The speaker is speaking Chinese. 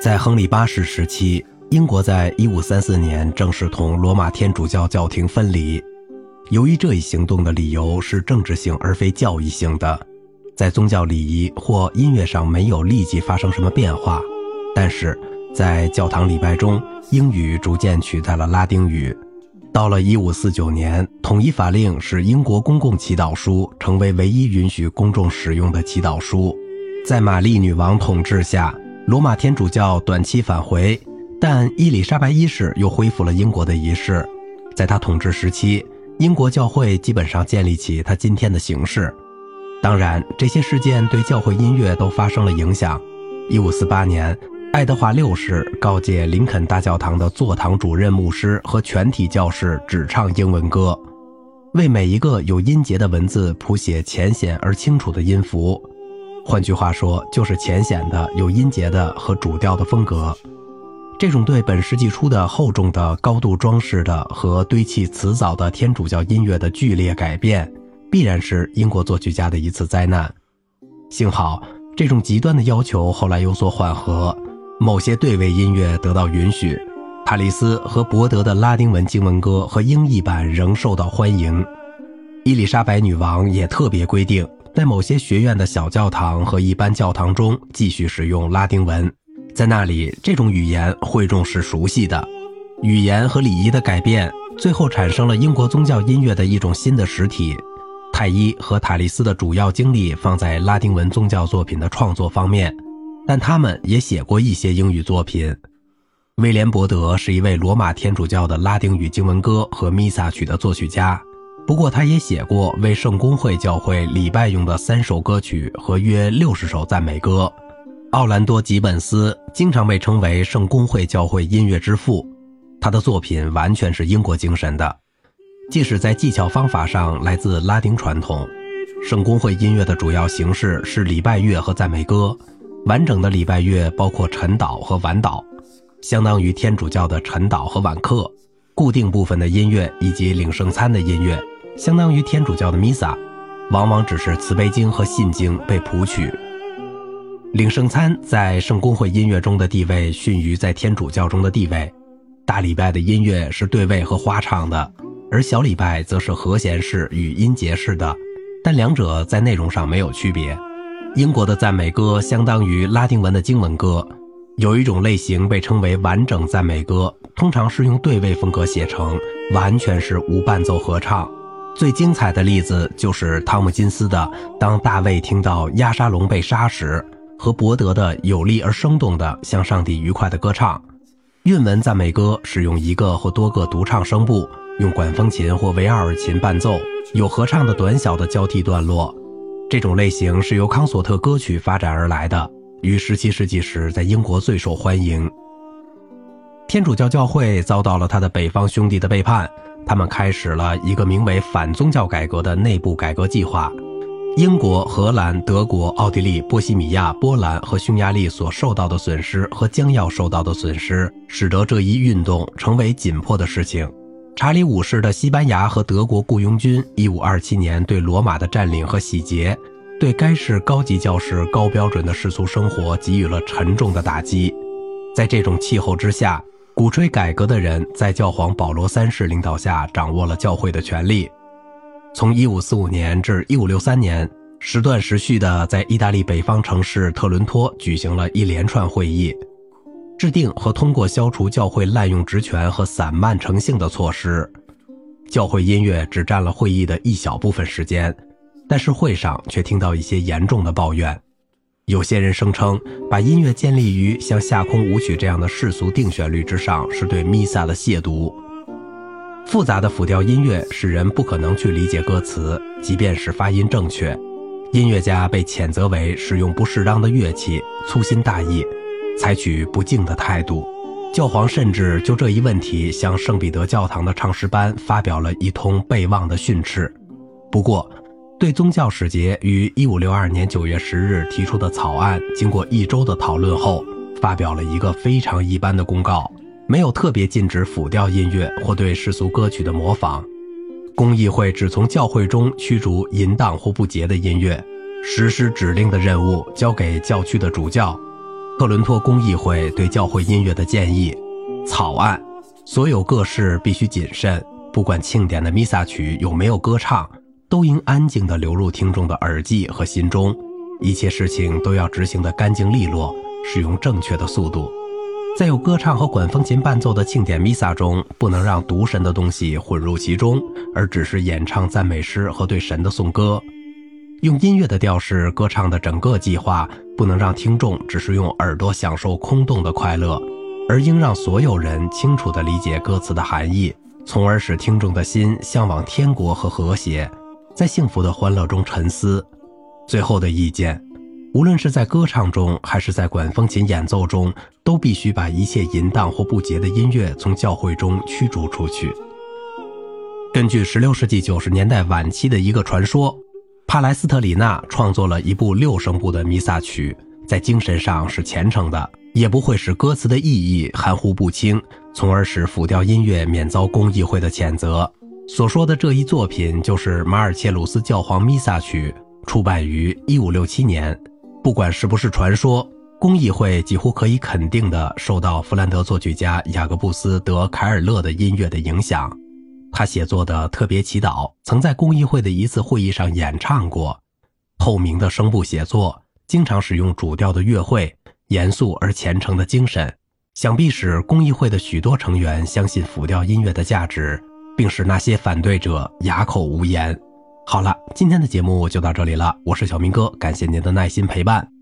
在亨利八世时期，英国在1534年正式同罗马天主教教廷分离。由于这一行动的理由是政治性而非教义性的，在宗教礼仪或音乐上没有立即发生什么变化，但是在教堂礼拜中，英语逐渐取代了拉丁语。到了1549年，统一法令使英国公共祈祷书成为唯一允许公众使用的祈祷书。在玛丽女王统治下。罗马天主教短期返回，但伊丽莎白一世又恢复了英国的仪式。在他统治时期，英国教会基本上建立起他今天的形式。当然，这些事件对教会音乐都发生了影响。1548年，爱德华六世告诫林肯大教堂的座堂主任牧师和全体教士只唱英文歌，为每一个有音节的文字谱写浅显而清楚的音符。换句话说，就是浅显的、有音节的和主调的风格。这种对本世纪初的厚重的、高度装饰的和堆砌辞藻的天主教音乐的剧烈改变，必然是英国作曲家的一次灾难。幸好，这种极端的要求后来有所缓和，某些对位音乐得到允许。塔利斯和伯德的拉丁文经文歌和英译版仍受到欢迎。伊丽莎白女王也特别规定。在某些学院的小教堂和一般教堂中继续使用拉丁文，在那里这种语言会众是熟悉的。语言和礼仪的改变，最后产生了英国宗教音乐的一种新的实体。泰伊和塔利斯的主要精力放在拉丁文宗教作品的创作方面，但他们也写过一些英语作品。威廉·伯德是一位罗马天主教的拉丁语经文歌和弥撒曲的作曲家。不过，他也写过为圣公会教会礼拜用的三首歌曲和约六十首赞美歌。奥兰多·吉本斯经常被称为圣公会教会音乐之父，他的作品完全是英国精神的，即使在技巧方法上来自拉丁传统。圣公会音乐的主要形式是礼拜乐和赞美歌。完整的礼拜乐包括晨祷和晚祷，相当于天主教的晨祷和晚课；固定部分的音乐以及领圣餐的音乐。相当于天主教的弥撒，往往只是慈悲经和信经被谱曲。领圣餐在圣公会音乐中的地位逊于在天主教中的地位。大礼拜的音乐是对位和花唱的，而小礼拜则是和弦式与音节式的，但两者在内容上没有区别。英国的赞美歌相当于拉丁文的经文歌。有一种类型被称为完整赞美歌，通常是用对位风格写成，完全是无伴奏合唱。最精彩的例子就是汤姆金斯的《当大卫听到亚沙龙被杀时》和伯德的有力而生动的向上帝愉快的歌唱。韵文赞美歌使用一个或多个独唱声部，用管风琴或维尔琴伴奏，有合唱的短小的交替段落。这种类型是由康索特歌曲发展而来的，于17世纪时在英国最受欢迎。天主教教会遭到了他的北方兄弟的背叛。他们开始了一个名为“反宗教改革”的内部改革计划。英国、荷兰、德国、奥地利、波西米亚、波兰和匈牙利所受到的损失和将要受到的损失，使得这一运动成为紧迫的事情。查理五世的西班牙和德国雇佣军1527年对罗马的占领和洗劫，对该市高级教士高标准的世俗生活给予了沉重的打击。在这种气候之下，鼓吹改革的人在教皇保罗三世领导下掌握了教会的权力。从1545年至1563年，时断时续地在意大利北方城市特伦托举行了一连串会议，制定和通过消除教会滥用职权和散漫成性的措施。教会音乐只占了会议的一小部分时间，但是会上却听到一些严重的抱怨。有些人声称，把音乐建立于像夏空舞曲这样的世俗定旋律之上，是对弥撒的亵渎。复杂的辅调音乐使人不可能去理解歌词，即便是发音正确。音乐家被谴责为使用不适当的乐器，粗心大意，采取不敬的态度。教皇甚至就这一问题向圣彼得教堂的唱诗班发表了一通备忘的训斥。不过，对宗教使节于一五六二年九月十日提出的草案，经过一周的讨论后，发表了一个非常一般的公告，没有特别禁止辅调音乐或对世俗歌曲的模仿。公议会只从教会中驱逐淫荡或不洁的音乐，实施指令的任务交给教区的主教。特伦托公议会对教会音乐的建议草案：所有各事必须谨慎，不管庆典的弥撒曲有没有歌唱，都应安静地流入听众的耳际和心中。一切事情都要执行得干净利落，使用正确的速度。在有歌唱和管风琴伴奏的庆典弥撒中，不能让渎神的东西混入其中，而只是演唱赞美诗和对神的颂歌。用音乐的调式歌唱的整个计划，不能让听众只是用耳朵享受空洞的快乐，而应让所有人清楚地理解歌词的含义，从而使听众的心向往天国和和谐，在幸福的欢乐中沉思。最后的意见。无论是在歌唱中，还是在管风琴演奏中，都必须把一切淫荡或不洁的音乐从教会中驱逐出去。根据16世纪90年代晚期的一个传说，帕莱斯特里纳创作了一部六声部的弥撒曲，在精神上是虔诚的，也不会使歌词的意义含糊不清，从而使辅调音乐免遭公议会的谴责。所说的这一作品就是马尔切鲁斯教皇弥撒曲，出版于1567年。不管是不是传说，公议会几乎可以肯定地受到弗兰德作曲家雅各布斯·德·凯尔勒的音乐的影响。他写作的特别祈祷曾在公议会的一次会议上演唱过。透明的声部写作，经常使用主调的乐会，严肃而虔诚的精神，想必使公议会的许多成员相信辅调音乐的价值，并使那些反对者哑口无言。好了，今天的节目就到这里了。我是小明哥，感谢您的耐心陪伴。